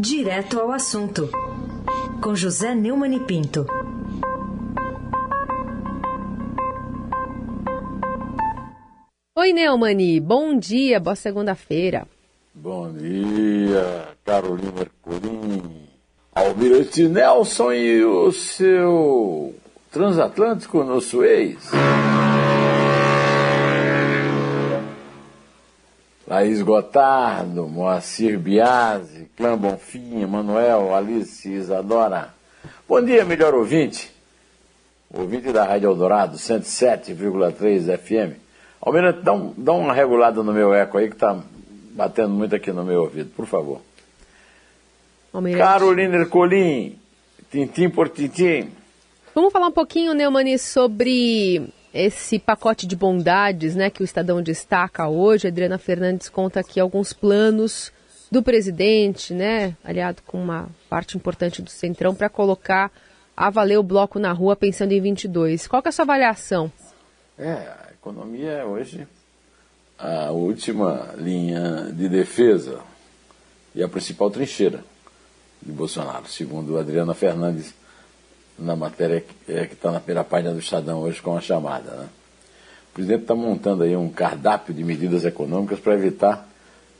Direto ao assunto, com José Neumann e Pinto. Oi, Neumani, bom dia, boa segunda-feira. Bom dia, Carolina Mercolim, Almirante Nelson e o seu transatlântico no Suez. Laís Gotardo, Moacir Biasi, Clã Bonfim, Manuel, Alice Isadora. Bom dia, melhor ouvinte. Ouvinte da Rádio Eldorado, 107,3 FM. Almirante, dá, um, dá uma regulada no meu eco aí que está batendo muito aqui no meu ouvido, por favor. Almirante. Carolina Ercolim, tintim por tintim. Vamos falar um pouquinho, Neumani, sobre esse pacote de bondades né, que o Estadão destaca hoje. A Adriana Fernandes conta aqui alguns planos do presidente, né, aliado com uma parte importante do Centrão, para colocar a valer o bloco na rua pensando em 22. Qual que é a sua avaliação? É, a economia é hoje a última linha de defesa e a principal trincheira de Bolsonaro, segundo Adriana Fernandes, na matéria que é, está na primeira página do Estadão hoje com a chamada. Né? O presidente está montando aí um cardápio de medidas econômicas para evitar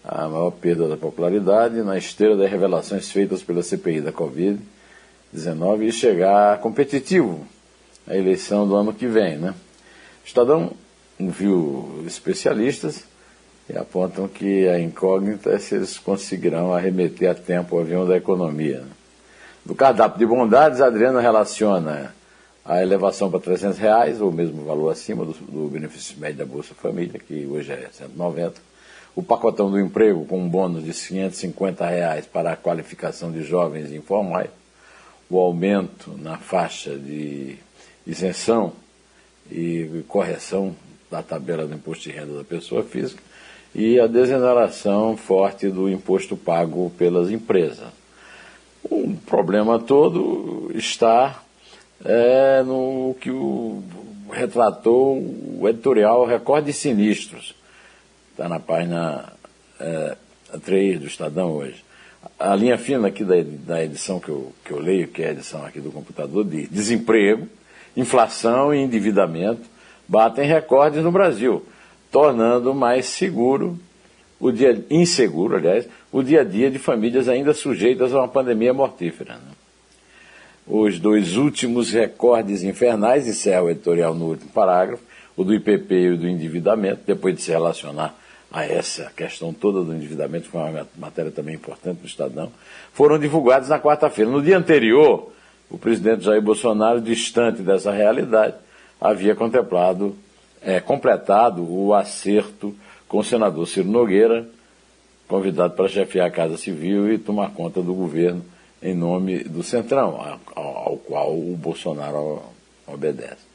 a maior perda da popularidade na esteira das revelações feitas pela CPI da Covid-19 e chegar competitivo à eleição do ano que vem. Né? O Estadão viu especialistas e apontam que a incógnita é se eles conseguirão arremeter a tempo o avião da economia. Né? Do cardápio de bondades, Adriana relaciona a elevação para 300 reais, ou mesmo valor acima do, do, benefício médio da Bolsa Família, que hoje é 190. O pacotão do emprego com um bônus de 550 reais para a qualificação de jovens informais. O aumento na faixa de isenção e correção da tabela do imposto de renda da pessoa física e a desoneração forte do imposto pago pelas empresas. O problema todo está é, no que o, retratou o editorial Recorde Sinistros. Está na página é, 3 do Estadão hoje. A linha fina aqui da, da edição que eu, que eu leio, que é a edição aqui do computador, diz desemprego, inflação e endividamento batem recordes no Brasil, tornando mais seguro o dia inseguro, aliás, o dia a dia de famílias ainda sujeitas a uma pandemia mortífera. Né? Os dois últimos recordes infernais, encerra o editorial no último parágrafo, o do IPP e o do endividamento, depois de se relacionar a essa questão toda do endividamento, que foi uma matéria também importante do Estadão, foram divulgados na quarta-feira. No dia anterior, o presidente Jair Bolsonaro, distante dessa realidade, havia contemplado, é, completado o acerto com o senador Ciro Nogueira, convidado para chefiar a Casa Civil e tomar conta do governo em nome do Centrão, ao, qual o Bolsonaro obedece.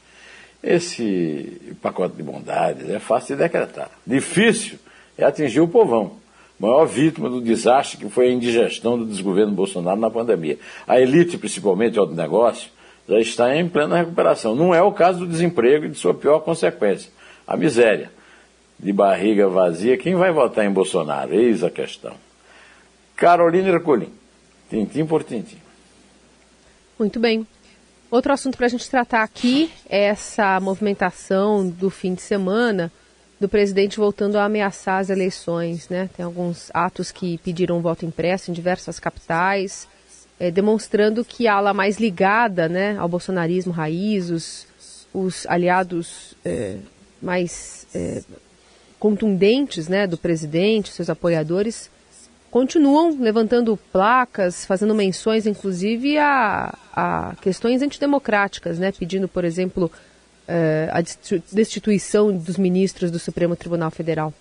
Esse pacote de bondades é fácil de decretar. Difícil é atingir o povão, maior vítima do desastre que foi a indigestão do desgoverno Bolsonaro na pandemia. A elite, principalmente o negócio, já está em plena recuperação. Não é o caso do desemprego e de sua pior consequência, a miséria de barriga vazia, quem vai votar em Bolsonaro? Eis a questão. Carolina Ercolim, tintim por tintim. Muito bem. Outro assunto para a gente tratar aqui é essa movimentação do fim de semana do presidente voltando a ameaçar as eleições. Né? Tem alguns atos que pediram voto impresso em diversas capitais, é, demonstrando que a ala mais ligada né, ao bolsonarismo raiz, os, os aliados é, mais é, contundentes né, do presidente, seus apoiadores, continuam levantando placas, fazendo menções, inclusive, a, a questões antidemocráticas, né, pedindo, por exemplo, eh, a destituição dos ministros do Supremo Tribunal Federal.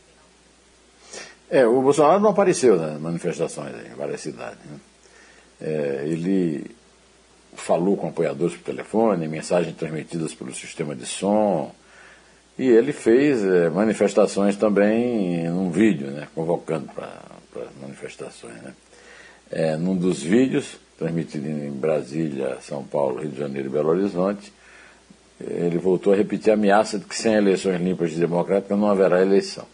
É, o Bolsonaro não apareceu nas manifestações em várias cidades. Né? É, ele falou com apoiadores por telefone, mensagens transmitidas pelo sistema de som, e ele fez é, manifestações também num vídeo, né, convocando para manifestações. Né. É, num dos vídeos, transmitido em Brasília, São Paulo, Rio de Janeiro e Belo Horizonte, ele voltou a repetir a ameaça de que sem eleições limpas e democráticas não haverá eleição.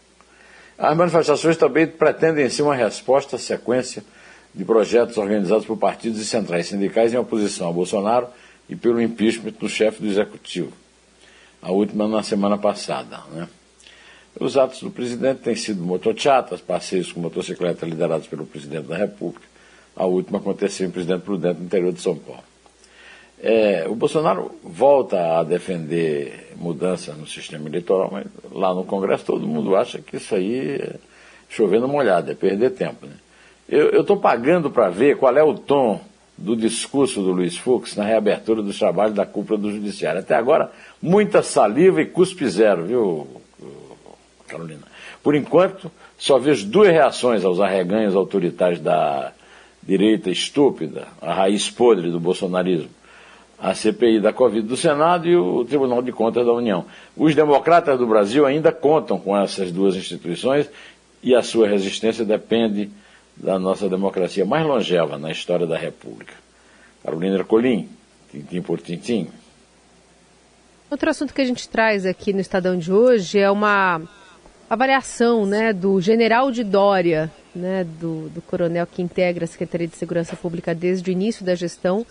As manifestações também pretendem ser uma resposta à sequência de projetos organizados por partidos e centrais sindicais em oposição a Bolsonaro e pelo impeachment do chefe do executivo. A última na semana passada. Né? Os atos do presidente têm sido motochatas, passeios com motocicleta liderados pelo presidente da República. A última aconteceu em Presidente Prudente, no interior de São Paulo. É, o Bolsonaro volta a defender mudança no sistema eleitoral, mas lá no Congresso todo mundo acha que isso aí é chovendo molhado, é perder tempo. Né? Eu estou pagando para ver qual é o tom do discurso do Luiz Fux na reabertura dos trabalhos da cúpula do Judiciário. Até agora, muita saliva e cuspe zero, viu, Carolina? Por enquanto, só vejo duas reações aos arreganhos autoritários da direita estúpida, a raiz podre do bolsonarismo a CPI da Covid do Senado e o Tribunal de Contas da União. Os democratas do Brasil ainda contam com essas duas instituições e a sua resistência depende da nossa democracia mais longeva na história da República. Carolina Ercolim, tintim por tintim. Outro assunto que a gente traz aqui no Estadão de hoje é uma avaliação né, do general de Dória, né, do, do coronel que integra a Secretaria de Segurança Pública desde o início da gestão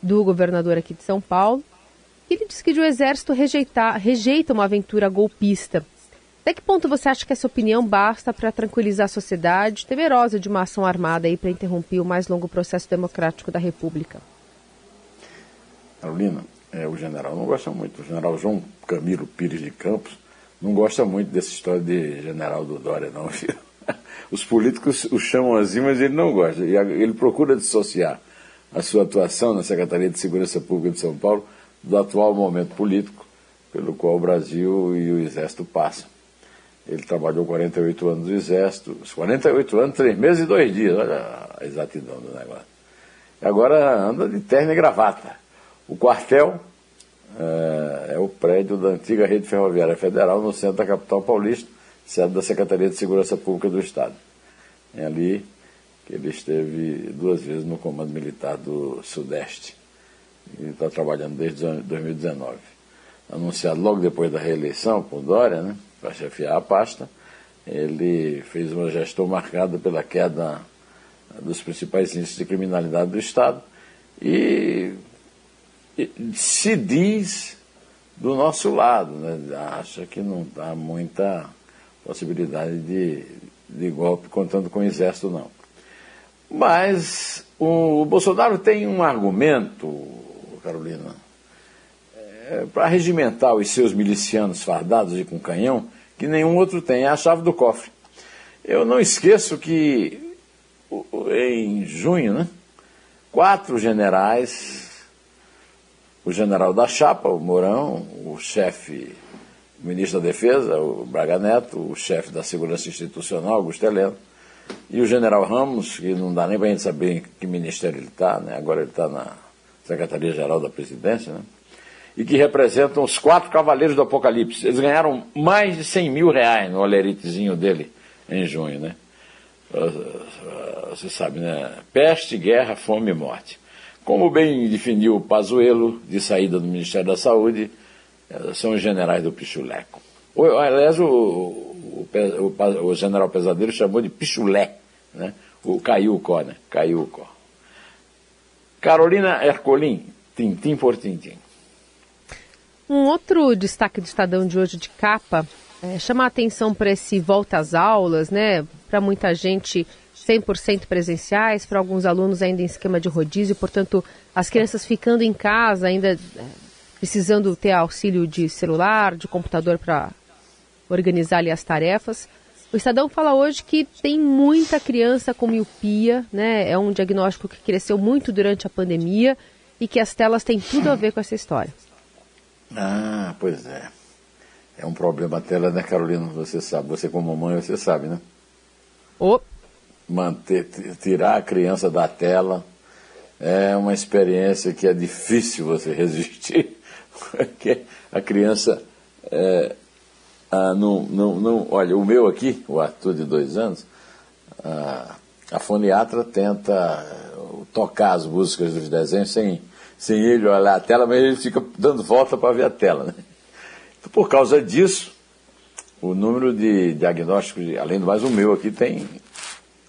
do governador aqui de São Paulo. Ele disse que o exército rejeitar, rejeita uma aventura golpista. Até que ponto você acha que essa opinião basta para tranquilizar a sociedade, temerosa de uma ação armada aí para interromper o mais longo processo democrático da República? Carolina, é, o general não gosta muito. O general João Camilo Pires de Campos não gosta muito dessa história de general do Dória, não. Os políticos o chamam assim, mas ele não gosta. E ele procura dissociar a sua atuação na Secretaria de Segurança Pública de São Paulo do atual momento político pelo qual o Brasil e o Exército passam. Ele trabalhou 48 anos no Exército, 48 anos, 3 meses e 2 dias, olha a exatidão do negócio. E agora anda de terno e gravata. O quartel é, é o prédio da antiga Rede Ferroviária Federal, no centro da capital paulista, sede da Secretaria de Segurança Pública do Estado. É ali que ele esteve duas vezes no Comando Militar do Sudeste e está trabalhando desde 2019. Anunciado logo depois da reeleição por Dória, né, para chefiar a pasta, ele fez uma gestão marcada pela queda dos principais índices de criminalidade do Estado. E, e se diz do nosso lado, né, acha que não dá muita possibilidade de, de golpe contando com o Exército, não. Mas o Bolsonaro tem um argumento, Carolina, é, para regimentar os seus milicianos fardados e com canhão, que nenhum outro tem, é a chave do cofre. Eu não esqueço que em junho, né, quatro generais, o general da chapa, o Mourão, o chefe, o ministro da Defesa, o Braga Neto, o chefe da Segurança Institucional, Augusto Heleno, e o general Ramos, que não dá nem para a gente saber em que ministério ele está, né? agora ele está na Secretaria-Geral da Presidência, né? E que representam os quatro cavaleiros do Apocalipse. Eles ganharam mais de 100 mil reais no oleritezinho dele em junho. Né? Você sabe, né? Peste, guerra, fome e morte. Como bem definiu o Pazuello, de saída do Ministério da Saúde, eh, são os generais do Pichuleco. Aliás, o, o, o, o general Pesadelo chamou de pichulé, né? o Caiucó, né? Caiucó. Carolina Ercolim, tintim por tintim. Um outro destaque do Estadão de hoje de capa é, chama a atenção para esse volta às aulas, né? Para muita gente 100% presenciais, para alguns alunos ainda em esquema de rodízio, portanto, as crianças ficando em casa ainda é, precisando ter auxílio de celular, de computador para organizar ali as tarefas. O Estadão fala hoje que tem muita criança com miopia, né? É um diagnóstico que cresceu muito durante a pandemia e que as telas têm tudo a ver com essa história. Ah, pois é. É um problema a tela, né, Carolina? Você sabe, você como mãe, você sabe, né? Oh. Manter, tirar a criança da tela é uma experiência que é difícil você resistir, porque a criança é, ah, não, não, não, olha, o meu aqui, o Arthur de dois anos, ah, a foniatra tenta tocar as músicas dos desenhos sem, sem ele olhar a tela, mas ele fica dando volta para ver a tela. Né? Então, por causa disso, o número de diagnósticos, além do mais o meu aqui, tem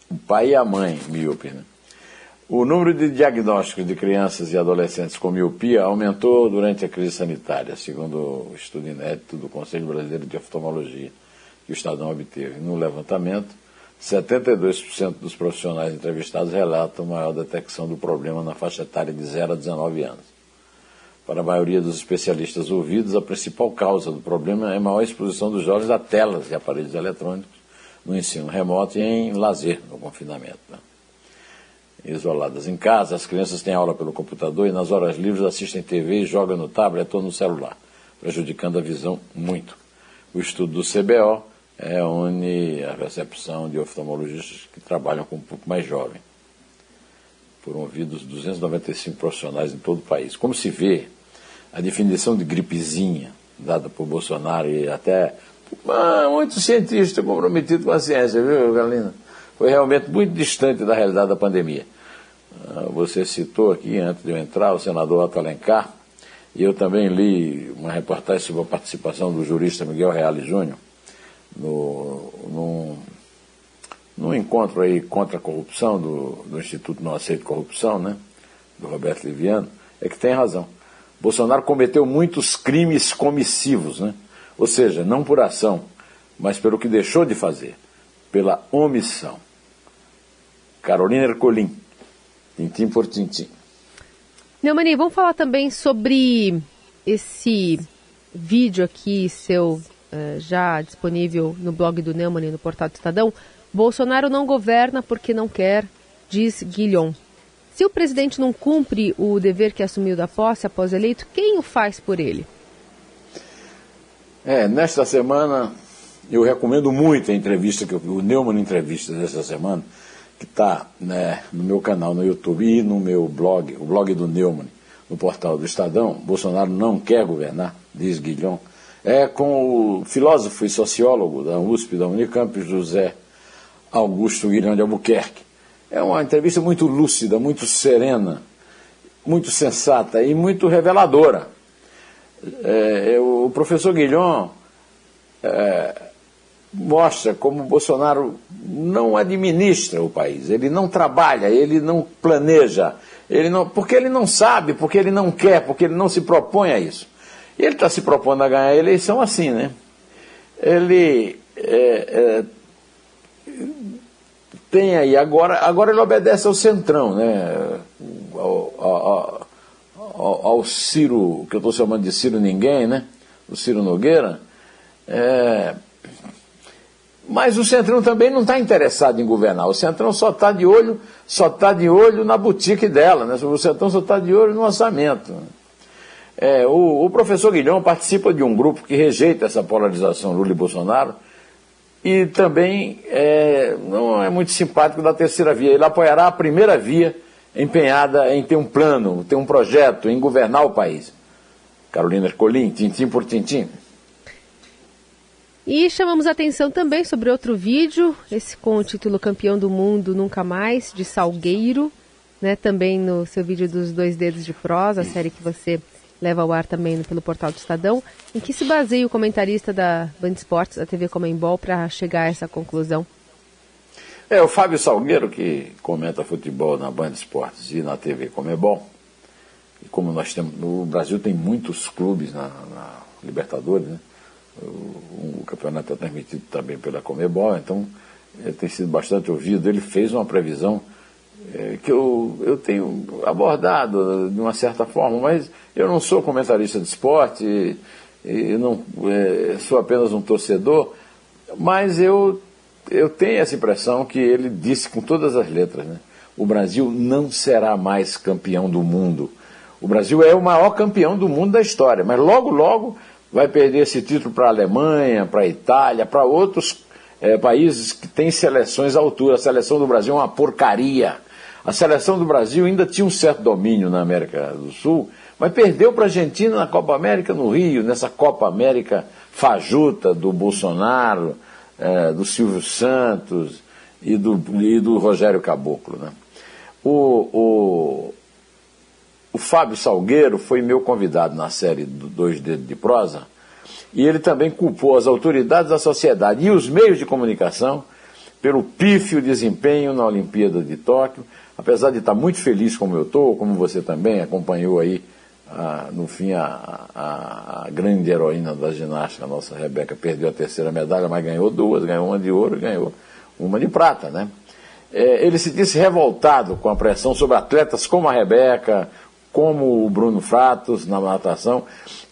o pai e a mãe míope. Né? O número de diagnósticos de crianças e adolescentes com miopia aumentou durante a crise sanitária, segundo o estudo inédito do Conselho Brasileiro de Oftalmologia, que o Estadão obteve. No levantamento, 72% dos profissionais entrevistados relatam maior detecção do problema na faixa etária de 0 a 19 anos. Para a maioria dos especialistas ouvidos, a principal causa do problema é a maior exposição dos jovens a telas e aparelhos eletrônicos no ensino remoto e em lazer no confinamento. Né? isoladas em casa, as crianças têm aula pelo computador e nas horas livres assistem TV jogam no tablet ou no celular, prejudicando a visão muito. O estudo do CBO é une a recepção de oftalmologistas que trabalham com um pouco mais jovem. Foram ouvidos 295 profissionais em todo o país. Como se vê, a definição de gripezinha dada por Bolsonaro e até ah, muitos cientistas comprometidos com a ciência, viu, Galina? foi realmente muito distante da realidade da pandemia. Ah, você citou aqui, antes de eu entrar, o senador Otto Alencar, e eu também li uma reportagem sobre a participação do jurista Miguel Reale Júnior no, num, num encontro aí contra a corrupção do, do Instituto Não Aceito Corrupção, né, do Roberto Liviano, é que tem razão. Bolsonaro cometeu muitos crimes comissivos, né? ou seja, não por ação, mas pelo que deixou de fazer, pela omissão. Carolina Ercolim, tintim por tintim. Neumani, vamos falar também sobre esse vídeo aqui, seu já disponível no blog do Neumann no portal do Estadão. Bolsonaro não governa porque não quer, diz Guilhom. Se o presidente não cumpre o dever que assumiu da posse após eleito, quem o faz por ele? É, nesta semana eu recomendo muito a entrevista que eu, o Neumann entrevista dessa semana, que está né, no meu canal no YouTube e no meu blog, o blog do Neumann, no portal do Estadão, Bolsonaro não quer governar, diz Guilhom, é com o filósofo e sociólogo da USP, da Unicamp, José Augusto Guilhom de Albuquerque. É uma entrevista muito lúcida, muito serena, muito sensata e muito reveladora. É, o professor Guilhom é, mostra como Bolsonaro não administra o país, ele não trabalha, ele não planeja, ele não, porque ele não sabe, porque ele não quer, porque ele não se propõe a isso. Ele está se propondo a ganhar a eleição assim, né? Ele é, é, tem aí, agora, agora ele obedece ao centrão, né? Ao, ao, ao, ao Ciro, que eu estou chamando de Ciro Ninguém, né? O Ciro Nogueira. É, mas o Centrão também não está interessado em governar. O Centrão só está de olho, só está de olho na boutique dela, né? O Centrão só está de olho no orçamento. É, o, o, professor Guilhom participa de um grupo que rejeita essa polarização Lula e Bolsonaro e também é, não é muito simpático da terceira via. Ele apoiará a primeira via empenhada em ter um plano, ter um projeto, em governar o país. Carolina Ercolim, tintim por tintim. E chamamos atenção também sobre outro vídeo, esse com o título Campeão do Mundo Nunca Mais, de Salgueiro, né? Também no seu vídeo dos dois dedos de prosa, a série que você leva ao ar também pelo portal do Estadão, em que se baseia o comentarista da Band Esportes, da TV Comembol, para chegar a essa conclusão? É, o Fábio Salgueiro, que comenta futebol na Band Esportes e na TV Comembol, e como nós temos, o Brasil tem muitos clubes na, na Libertadores, né? O, o campeonato é transmitido também pela Comebol, então ele tem sido bastante ouvido. Ele fez uma previsão é, que eu, eu tenho abordado de uma certa forma, mas eu não sou comentarista de esporte, e não é, sou apenas um torcedor, mas eu, eu tenho essa impressão que ele disse com todas as letras, né? O Brasil não será mais campeão do mundo. O Brasil é o maior campeão do mundo da história, mas logo, logo vai perder esse título para a Alemanha, para a Itália, para outros é, países que têm seleções à altura. A seleção do Brasil é uma porcaria. A seleção do Brasil ainda tinha um certo domínio na América do Sul, mas perdeu para a Argentina na Copa América no Rio, nessa Copa América fajuta do Bolsonaro, é, do Silvio Santos e do, e do Rogério Caboclo. Né? O, o, o Fábio Salgueiro foi meu convidado na série do Dois Dedos de Prosa, e ele também culpou as autoridades da sociedade e os meios de comunicação pelo pífio desempenho na Olimpíada de Tóquio. Apesar de estar muito feliz como eu estou, como você também acompanhou aí, ah, no fim, a, a, a, grande heroína da ginástica, a nossa Rebeca, perdeu a terceira medalha, mas ganhou duas, ganhou uma de ouro e ganhou uma de prata, né? É, ele se disse revoltado com a pressão sobre atletas como a Rebeca, como o Bruno Fratos na natação,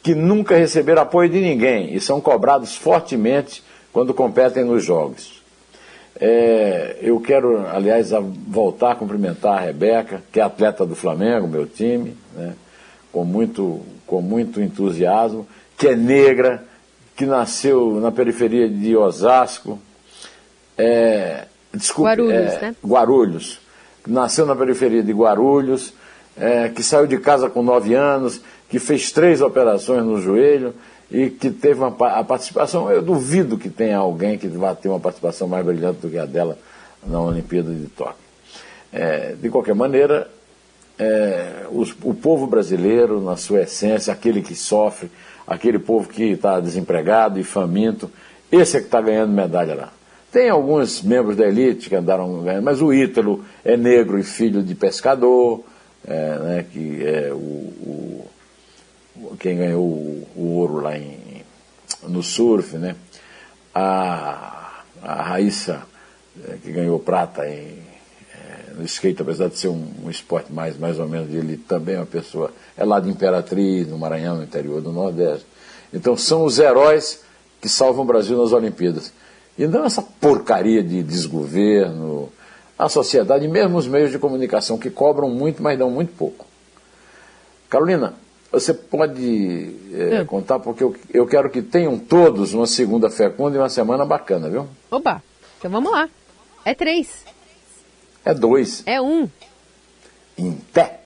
que nunca receberam apoio de ninguém e são cobrados fortemente quando competem nos jogos. É, eu quero, aliás, voltar a cumprimentar a Rebeca, que é atleta do Flamengo, meu time, né, com, muito, com muito entusiasmo, que é negra, que nasceu na periferia de Osasco, é, desculpe, Guarulhos, é, né? Guarulhos, nasceu na periferia de Guarulhos, é, que saiu de casa com nove anos, que fez três operações no joelho e que teve uma, a participação. Eu duvido que tenha alguém que vá ter uma participação mais brilhante do que a dela na Olimpíada de Tóquio. É, de qualquer maneira, é, os, o povo brasileiro, na sua essência, aquele que sofre, aquele povo que está desempregado e faminto, esse é que está ganhando medalha lá. Tem alguns membros da elite que andaram ganhando, mas o Ítalo é negro e filho de pescador, é, né, que é o, o, quem ganhou o, o, ouro lá em, no surf, né? A, a Raíssa, é, que ganhou prata em, é, no skate, apesar de ser um, um, esporte mais, mais ou menos elite, também é uma pessoa, é lá de Imperatriz, no Maranhão, no interior do Nordeste. Então são os heróis que salvam o Brasil nas Olimpíadas. E não essa porcaria de desgoverno, a sociedade, mesmo os meios de comunicação, que cobram muito, mas dão muito pouco. Carolina, você pode é, é. contar, porque eu, eu quero que tenham todos uma segunda fecunda e uma semana bacana, viu? Opa, então vamos lá. É três. É dois. É um. Em pé.